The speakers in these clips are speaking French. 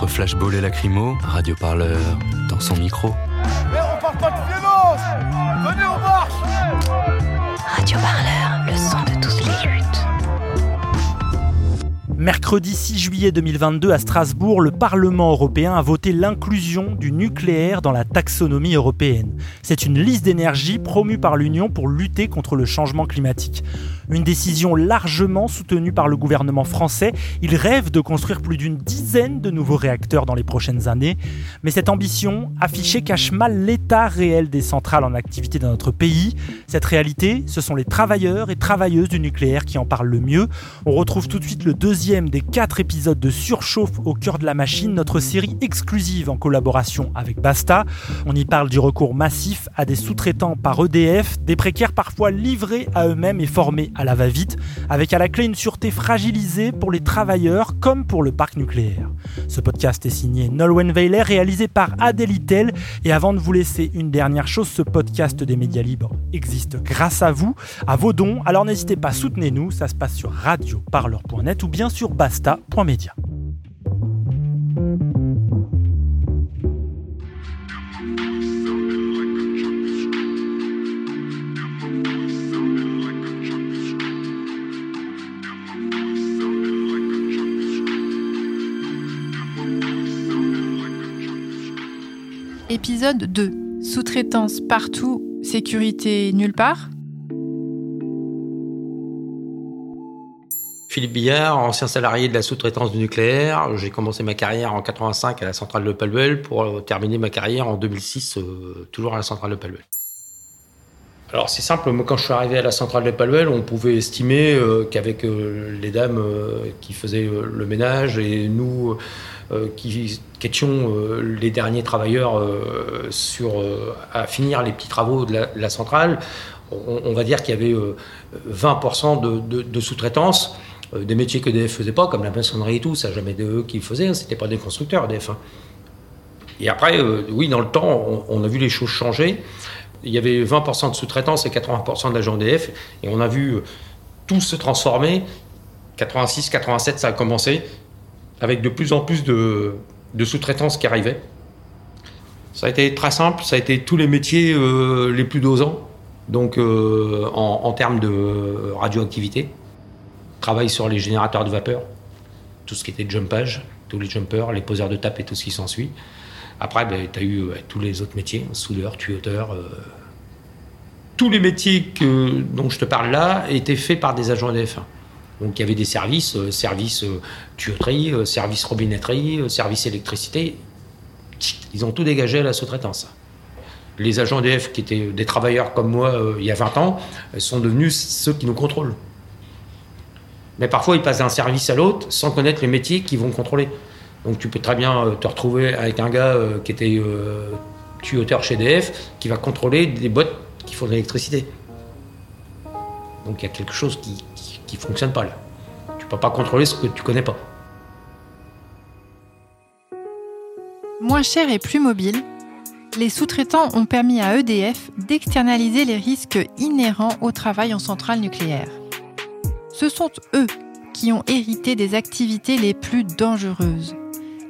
Entre flashball et lacrymo, Radio Parleur dans son micro. Mais on parle pas de violence Venez, on marche Radio Parleur, le son de toutes les luttes. Mercredi 6 juillet 2022 à Strasbourg, le Parlement européen a voté l'inclusion du nucléaire dans la taxonomie européenne. C'est une liste d'énergie promue par l'Union pour lutter contre le changement climatique. Une décision largement soutenue par le gouvernement français. Il rêve de construire plus d'une dizaine de nouveaux réacteurs dans les prochaines années. Mais cette ambition affichée cache mal l'état réel des centrales en activité dans notre pays. Cette réalité, ce sont les travailleurs et travailleuses du nucléaire qui en parlent le mieux. On retrouve tout de suite le deuxième des quatre épisodes de Surchauffe au cœur de la machine, notre série exclusive en collaboration avec Basta. On y parle du recours massif à des sous-traitants par EDF, des précaires parfois livrés à eux-mêmes et formés à la va-vite, avec à la clé une sûreté fragilisée pour les travailleurs comme pour le parc nucléaire. Ce podcast est signé Nolwenn Weiler, réalisé par Adèle Itel. Et avant de vous laisser une dernière chose, ce podcast des médias libres existe grâce à vous, à vos dons. Alors n'hésitez pas, soutenez-nous, ça se passe sur radioparleur.net ou bien sur basta.media. Épisode 2. Sous-traitance partout, sécurité nulle part. Philippe Billard, ancien salarié de la sous-traitance du nucléaire. J'ai commencé ma carrière en 85 à la centrale de Palwell pour euh, terminer ma carrière en 2006 euh, toujours à la centrale de Palwell. Alors c'est simple, moi quand je suis arrivé à la centrale de Palwell, on pouvait estimer euh, qu'avec les dames qui faisaient le ménage et nous qui, qui étions euh, les derniers travailleurs euh, euh, à finir les petits travaux de la, centrale, on, va dire qu'il y avait euh, 20% de, sous-traitance, euh, des métiers que EDF faisait pas, comme la maçonnerie et tout, ça jamais de eux qui le faisaient, hein, c'était pas des constructeurs EDF. hein. Et après, euh, oui, dans le temps, on, a vu les choses changer. Il y avait 20% de sous-traitance et 80% d'agents EDF, et on a vu euh, tout se transformer. 86, 87, ça a commencé, avec de plus en plus de, sous-traitance qui arrivaient. Ça a été très simple, ça a été tous les métiers euh, les plus dosants, donc euh, en, termes de radioactivité. Travail sur les générateurs de vapeur, tout ce qui était jumpage, tous les jumpers, les poseurs de tape et tout ce qui s'ensuit. Après, ben, tu as eu tous les autres métiers, soudeur, tuyauteur. euh. Tous les métiers que, dont je te parle là étaient faits par des agents EDF. Donc il y avait des services, euh, service euh, tuyauterie, euh, service robinetterie, euh, service électricité. Ils ont tout dégagé à la sous-traitance. Les agents EDF qui étaient des travailleurs comme moi il y a 20 ans sont devenus ceux qui nous contrôlent. Mais parfois ils passent d'un service à l'autre sans connaître les métiers qu'ils vont contrôler. Donc tu peux très bien te retrouver avec un gars qui était tuyauteur chez EDF qui va contrôler des boîtes qui font de l'électricité. Donc il y a quelque chose qui, fonctionne pas là. Tu peux pas contrôler ce que tu connais pas. Moins cher et plus mobile, les sous-traitants ont permis à EDF d'externaliser les risques inhérents au travail en centrale nucléaire. Ce sont eux qui ont hérité des activités les plus dangereuses,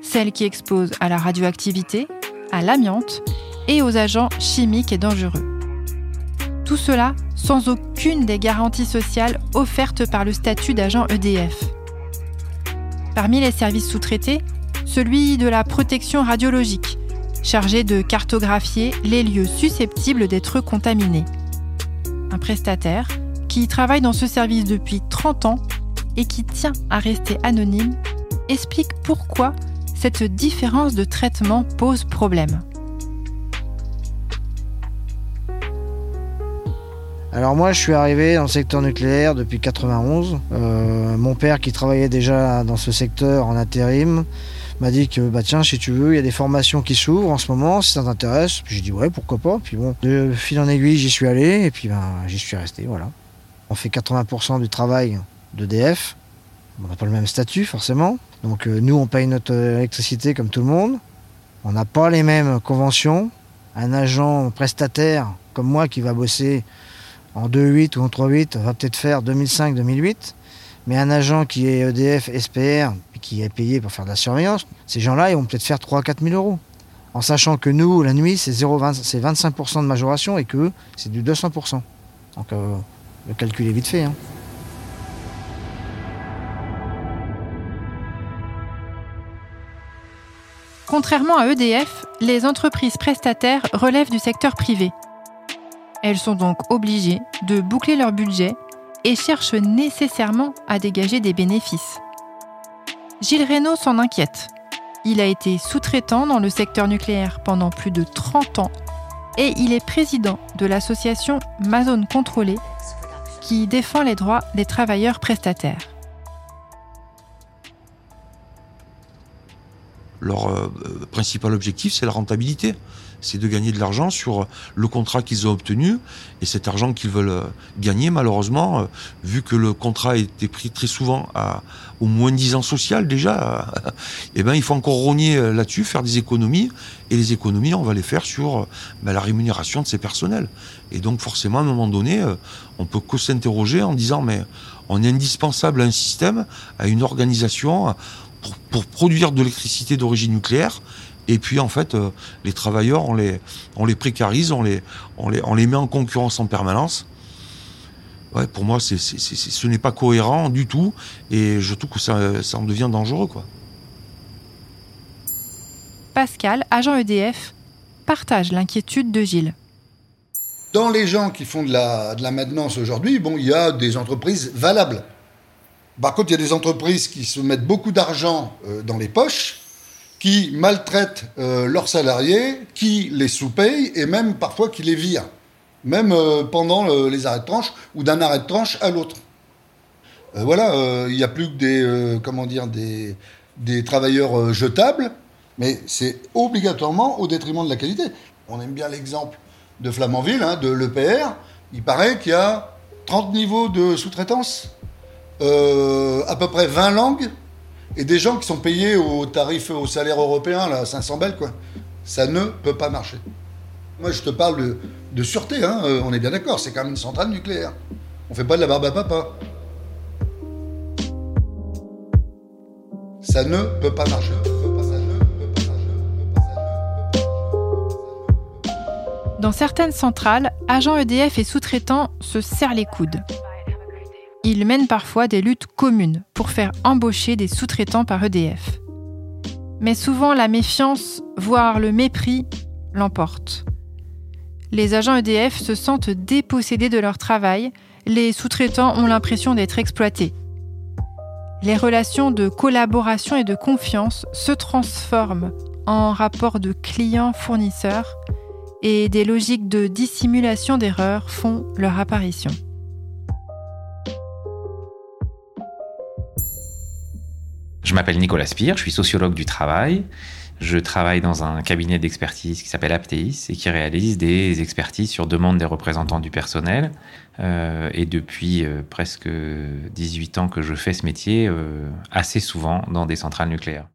celles qui exposent à la radioactivité, à l'amiante et aux agents chimiques et dangereux. Tout cela sans aucune des garanties sociales offertes par le statut d'agent EDF. Parmi les services sous-traités, celui de la protection radiologique, chargé de cartographier les lieux susceptibles d'être contaminés. Un prestataire qui travaille dans ce service depuis 30 ans et qui tient à rester anonyme explique pourquoi cette différence de traitement pose problème. Alors moi, je suis arrivé dans le secteur nucléaire depuis 91. Euh, mon père, qui travaillait déjà dans ce secteur en intérim, m'a dit que bah tiens si tu veux il y a des formations qui s'ouvrent en ce moment si ça t'intéresse. J'ai dit ouais pourquoi pas. Puis bon de fil en aiguille j'y suis allé et puis ben j'y suis resté voilà. On fait 80% du travail d'EDF. On n'a pas le même statut forcément. Donc euh, nous on paye notre électricité comme tout le monde. On n'a pas les mêmes conventions. Un agent prestataire comme moi qui va bosser en 2.8 ou en 3.8 va peut-être faire 2005-2008 mais un agent qui est EDF, SPR, qui est payé pour faire de la surveillance, ces gens-là, ils vont peut-être faire 3 4 000 euros. En sachant que nous, la nuit, c'est 25% de majoration et que c'est du 200%. Donc euh, le calcul est vite fait. Hein. Contrairement à EDF, les entreprises prestataires relèvent du secteur privé. Elles sont donc obligées de boucler leur budget et cherchent nécessairement à dégager des bénéfices. Gilles Reynaud s'en inquiète. Il a été sous-traitant dans le secteur nucléaire pendant plus de 30 ans et il est président de l'association Mazone Contrôlée qui défend les droits des travailleurs prestataires. Leur euh, principal objectif, c'est la rentabilité c'est de gagner de l'argent sur le contrat qu'ils ont obtenu. Et cet argent qu'ils veulent euh, gagner, malheureusement, euh, vu que le contrat été pris très souvent à, au moins 10 ans social déjà, eh ben, il faut encore rogner euh, là-dessus, faire des économies. Et les économies, on va les faire sur ben, la rémunération de ces personnels. Et donc forcément, à un moment donné, on peut que s'interroger en disant, mais on est indispensable à un système, à une organisation, pour, pour produire de l'électricité d'origine nucléaire et puis en fait, euh, les travailleurs, on les, on les précarise, on les, on, les, on les met en concurrence en permanence. Ouais, pour moi, c'est, ce n'est pas cohérent du tout, et je trouve que ça, ça en devient dangereux. Quoi. Pascal, agent EDF, partage l'inquiétude de Gilles. Dans les gens qui font de la, de la maintenance aujourd'hui, bon, il y a des entreprises valables. Par contre, il y a des entreprises qui se mettent beaucoup d'argent euh, dans les poches qui maltraitent euh, leurs salariés, qui les sous-payent et même parfois qui les virent, même euh, pendant les arrêts de tranche ou d'un arrêt de tranche à l'autre. Voilà, il n'y a plus que des, comment dire, des, des travailleurs jetables, mais c'est obligatoirement au détriment de la qualité. On aime bien l'exemple de Flamanville, hein, de l'EPR. Il paraît qu'il y a 30 niveaux de sous-traitance, à peu près 20 langues, et des gens qui sont payés au tarif, au salaire européen, là, 500 balles, quoi. Ça ne peut pas marcher. Moi, je te parle de, sûreté, hein, euh, on est bien d'accord, c'est quand même une centrale nucléaire. On fait pas de la barbe à papa. Ça ne peut pas marcher. Dans certaines centrales, agents EDF et sous-traitants se serrent les coudes. Ils mènent parfois des luttes communes pour faire embaucher des sous-traitants par EDF. Mais souvent la méfiance, voire le mépris, l'emporte. Les agents EDF se sentent dépossédés de leur travail, les sous-traitants ont l'impression d'être exploités. Les relations de collaboration et de confiance se transforment en rapports de clients-fournisseurs et des logiques de dissimulation d'erreurs font leur apparition. Je m'appelle Nicolas Spire, je suis sociologue du travail. Je travaille dans un cabinet d'expertise qui s'appelle Apteis et qui réalise des expertises sur demande des représentants du personnel. Euh, et depuis euh, presque 18 ans que je fais ce métier, euh, assez souvent dans des centrales nucléaires.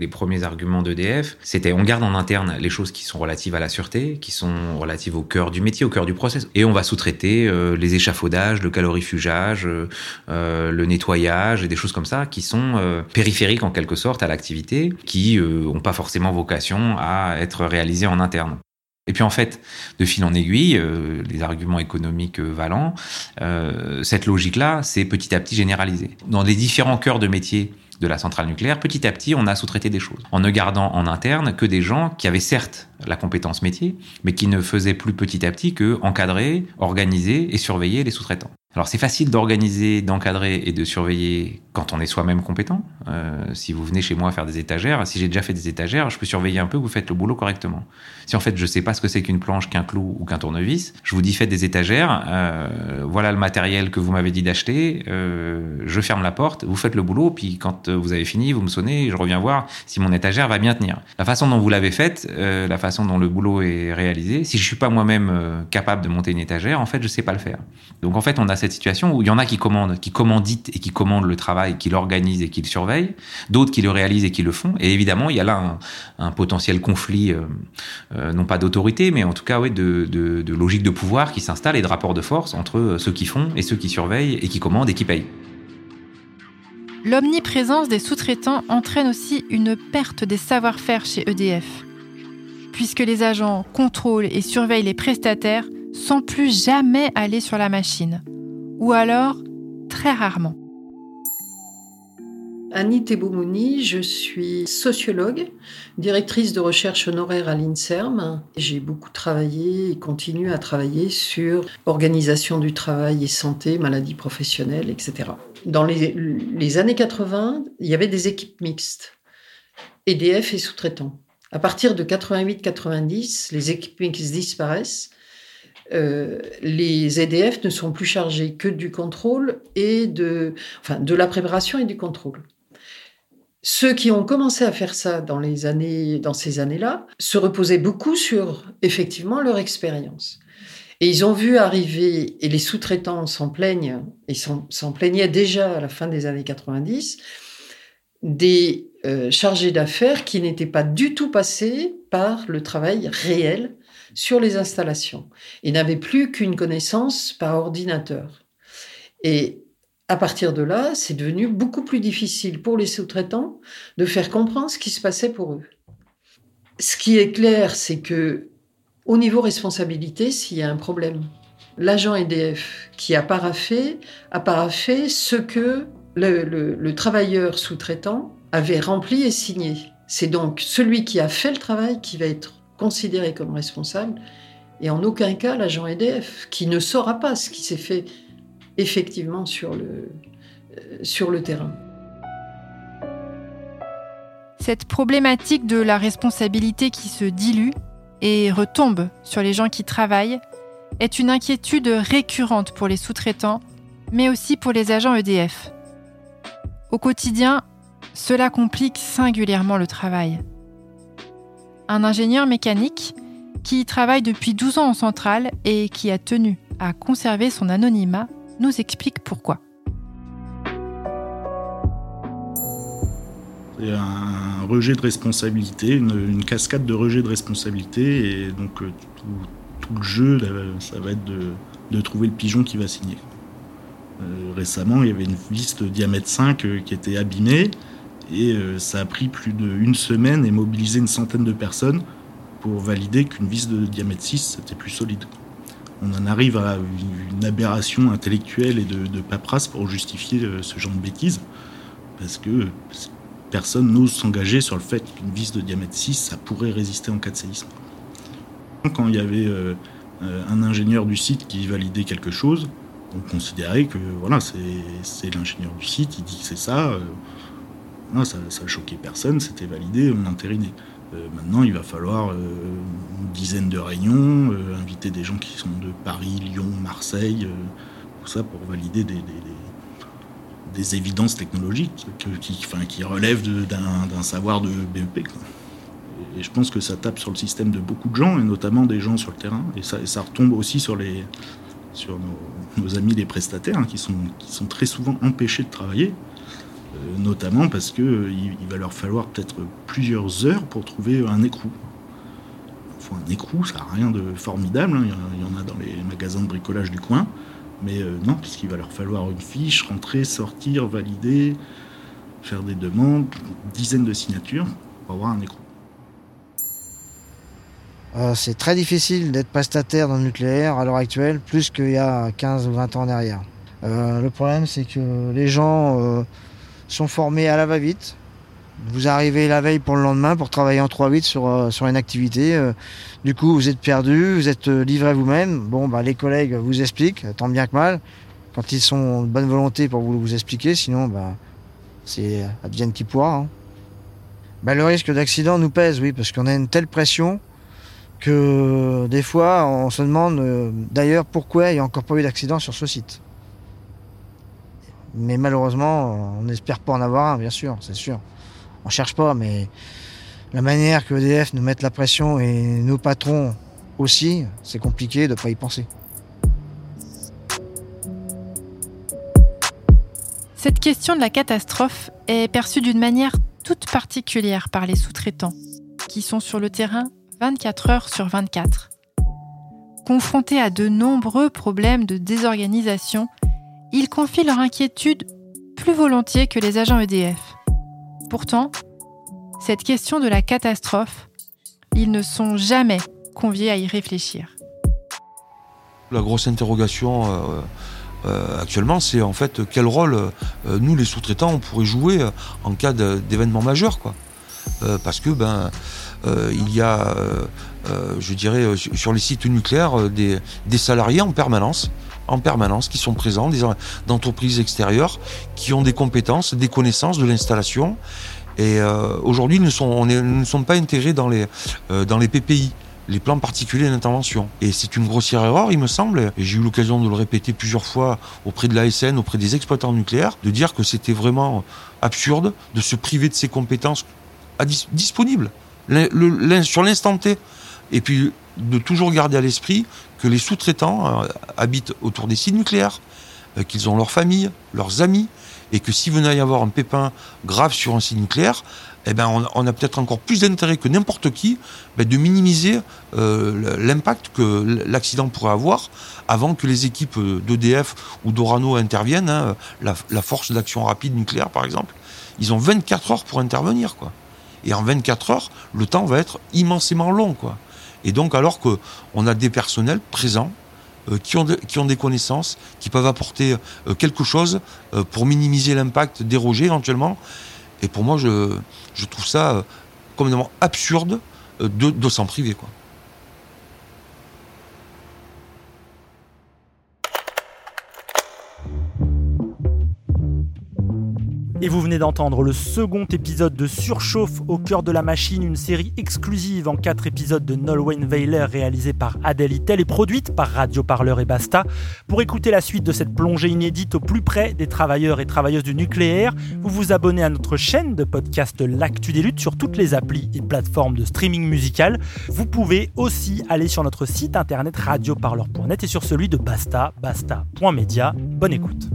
Les premiers arguments d'EDF, c'était on garde en interne les choses qui sont relatives à la sûreté, qui sont relatives au cœur du métier, au cœur du process, et on va sous-traiter euh, les échafaudages, le calorifugage, euh, le nettoyage et des choses comme ça qui sont euh, périphériques en quelque sorte à l'activité, qui n'ont pas forcément vocation à être réalisées en interne. Et puis en fait, de fil en aiguille, les arguments économiques valants, cette logique-là, c'est petit à petit généralisé. Dans les différents cœurs de métier de la centrale nucléaire, petit à petit, on a sous-traité des choses, en ne gardant en interne que des gens qui avaient certes la compétence métier, mais qui ne faisaient plus petit à petit que encadrer, organiser et surveiller les sous-traitants. Alors c'est facile d'organiser, d'encadrer et de surveiller quand on est soi-même compétent. Euh, si vous venez chez moi faire des étagères, si j'ai déjà fait des étagères, je peux surveiller un peu que vous faites le boulot correctement. Si en fait je sais pas ce que c'est qu'une planche, qu'un clou ou qu'un tournevis, je vous dis faites des étagères, euh, voilà le matériel que vous m'avez dit d'acheter, euh, je ferme la porte, vous faites le boulot, puis quand vous avez fini, vous me sonnez, je reviens voir si mon étagère va bien tenir. La façon dont vous l'avez faite, la façon dont le boulot est réalisé, si je suis pas moi-même capable de monter une étagère, en fait je sais pas le faire. Donc en fait on a cette situation où il y en a qui commandent, qui commanditent et qui commandent le travail, qui l'organisent et qui le surveillent, d'autres qui le réalisent et qui le font. Et évidemment, il y a là un, potentiel conflit, euh, euh, non pas d'autorité, mais en tout cas ouais, de, de, de logique de pouvoir qui s'installe et de rapport de force entre ceux qui font et ceux qui surveillent et qui commandent et qui payent. L'omniprésence des sous-traitants entraîne aussi une perte des savoir-faire chez EDF, puisque les agents contrôlent et surveillent les prestataires sans plus jamais aller sur la machine, ou alors très rarement. Annie Teboumouni, je suis sociologue, directrice de recherche honoraire à l'INSERM. J'ai beaucoup travaillé et continue à travailler sur organisation du travail et santé, maladies professionnelles, etc. Dans les, les années 80, il y avait des équipes mixtes, EDF et sous-traitants. À partir de 88-90, les équipes mixtes disparaissent. Euh, les EDF ne sont plus chargés que du contrôle et de, enfin, de la préparation et du contrôle. Ceux qui ont commencé à faire ça dans, les années, dans ces années-là se reposaient beaucoup sur effectivement leur expérience. Et ils ont vu arriver, et les sous-traitants s'en plaignent, et s'en plaignaient déjà à la fin des années 90, des euh, chargés d'affaires qui n'étaient pas du tout passés par le travail réel sur les installations et n'avaient plus qu'une connaissance par ordinateur. Et à partir de là, c'est devenu beaucoup plus difficile pour les sous-traitants de faire comprendre ce qui se passait pour eux. Ce qui est clair, c'est que au niveau responsabilité, s'il y a un problème, l'agent EDF qui a paraffé a paraffé ce que le travailleur sous-traitant avait rempli et signé. C'est donc celui qui a fait le travail qui va être considéré comme responsable et en aucun cas l'agent EDF qui ne saura pas ce qui s'est fait effectivement sur le, euh, sur le terrain. Cette problématique de la responsabilité qui se dilue et retombe sur les gens qui travaillent est une inquiétude récurrente pour les sous-traitants, mais aussi pour les agents EDF. Au quotidien, cela complique singulièrement le travail. Un ingénieur mécanique qui travaille depuis 12 ans en centrale et qui a tenu à conserver son anonymat nous explique pourquoi. Il y a un rejet de responsabilité, une, cascade de rejet de responsabilité, et donc euh, tout, le jeu, ça va être de, de, trouver le pigeon qui va signer. Euh, récemment, il y avait une vis de diamètre 5 euh, qui était abîmée, et euh, ça a pris plus d'une semaine et mobilisé une centaine de personnes pour valider qu'une vis de diamètre 6 c'était plus solide on en arrive à une aberration intellectuelle et de, de paperasse pour justifier euh, ce genre de bêtises. Parce que personne n'ose s'engager sur le fait qu'une vis de diamètre 6, ça pourrait résister en cas de séisme. Quand il y avait euh, un ingénieur du site qui validait quelque chose, on considérait que voilà, c'est l'ingénieur du site, il dit que c'est ça, ça, ça choquait personne, c'était validé, on entérinait. Euh, maintenant, il va falloir euh, une dizaine de réunions, euh, inviter des gens qui sont de Paris, Lyon, Marseille, tout ça pour valider des, évidences technologiques que, qui, relèvent d'un savoir de BEP. Et je pense que ça tape sur le système de beaucoup de gens, et notamment des gens sur le terrain. Et ça, et ça retombe aussi sur, nos, amis les prestataires, hein, qui, sont, très souvent empêchés de travailler notamment parce qu'il euh, il va leur falloir peut-être plusieurs heures pour trouver un écrou. Enfin, un écrou, ça n'a rien de formidable, hein. il y en a dans les magasins de bricolage du coin, mais euh, non, puisqu'il va leur falloir une fiche, rentrer, sortir, valider, faire des demandes, une dizaine de signatures pour avoir un écrou. Euh, c'est très difficile d'être prestataire dans le nucléaire à l'heure actuelle, plus qu'il y a 15 ou 20 ans derrière. Euh, le problème, c'est que les gens euh, sont formés à la va-vite. Vous arrivez la veille pour le lendemain pour travailler en 3-8 sur, euh, sur une activité. Euh, du coup, vous êtes perdu, vous êtes euh, livré vous-même. Bon, bah, les collègues vous expliquent, tant bien que mal. quand ils sont de bonne volonté pour vous, vous expliquer, sinon, bah, c'est advienne qui pourra. hein. Bah, le risque d'accident nous pèse, oui, parce qu'on a une telle pression que des fois, on se demande d'ailleurs pourquoi il n'y a encore pas eu d'accident sur ce site. Mais malheureusement, on n'espère pas en avoir un, bien sûr, c'est sûr. On cherche pas, mais la manière que EDF nous mette la pression et nos patrons aussi, c'est compliqué de ne pas y penser. Cette question de la catastrophe est perçue d'une manière toute particulière par les sous-traitants, qui sont sur le terrain 24 heures sur 24. Confrontés à de nombreux problèmes de désorganisation, ils confient leur inquiétude plus volontiers que les agents EDF. Pourtant, cette question de la catastrophe, ils ne sont jamais conviés à y réfléchir. La grosse interrogation euh, euh, actuellement, c'est en fait quel rôle euh, nous, les sous-traitants, on pourrait jouer en cas d'événement majeur, parce que ben, il y a, je dirais, sur les sites nucléaires, des salariés en permanence, en permanence, qui sont présents, des en- d'entreprises extérieures, qui ont des compétences, des connaissances de l'installation. Et euh, aujourd'hui, nous, on nous ne sommes pas intégrés dans les, euh, dans les PPI les plans particuliers d'intervention. Et c'est une grossière erreur, il me semble, et j'ai eu l'occasion de le répéter plusieurs fois auprès de l'ASN, auprès des exploitants nucléaires, de dire que c'était vraiment absurde de se priver de ces compétences disponibles sur l'instant T. Et puis de toujours garder à l'esprit que les sous-traitants euh, habitent autour des sites nucléaires, euh, qu'ils ont leur famille, leurs amis, et que s'il venait y avoir un pépin grave sur un site nucléaire, eh ben on, on a peut-être encore plus d'intérêt que n'importe qui ben, de minimiser euh, l'impact que l'accident pourrait avoir avant que les équipes d'EDF ou d'Orano interviennent. hein, la, la force d'action rapide nucléaire, par exemple, ils ont 24 heures pour intervenir. Quoi. Et en 24 heures, le temps va être immensément long. Quoi. Et donc, alors qu'on a des personnels présents, euh, qui, ont des connaissances, qui peuvent apporter euh, quelque chose euh, pour minimiser l'impact, déroger éventuellement. Et pour moi, je, trouve ça complètement absurde de, s'en priver. Et vous venez d'entendre le second épisode de Surchauffe au cœur de la machine, une série exclusive en quatre épisodes de Nolwenn Weiler réalisée par Adèle Itel et produite par Radio Parleur et Basta. Pour écouter la suite de cette plongée inédite au plus près des travailleurs et travailleuses du nucléaire, vous vous abonnez à notre chaîne de podcast L'Actu des Luttes sur toutes les applis et plateformes de streaming musical. Vous pouvez aussi aller sur notre site internet radioparleur.net et sur celui de Basta, basta.media. Bonne écoute.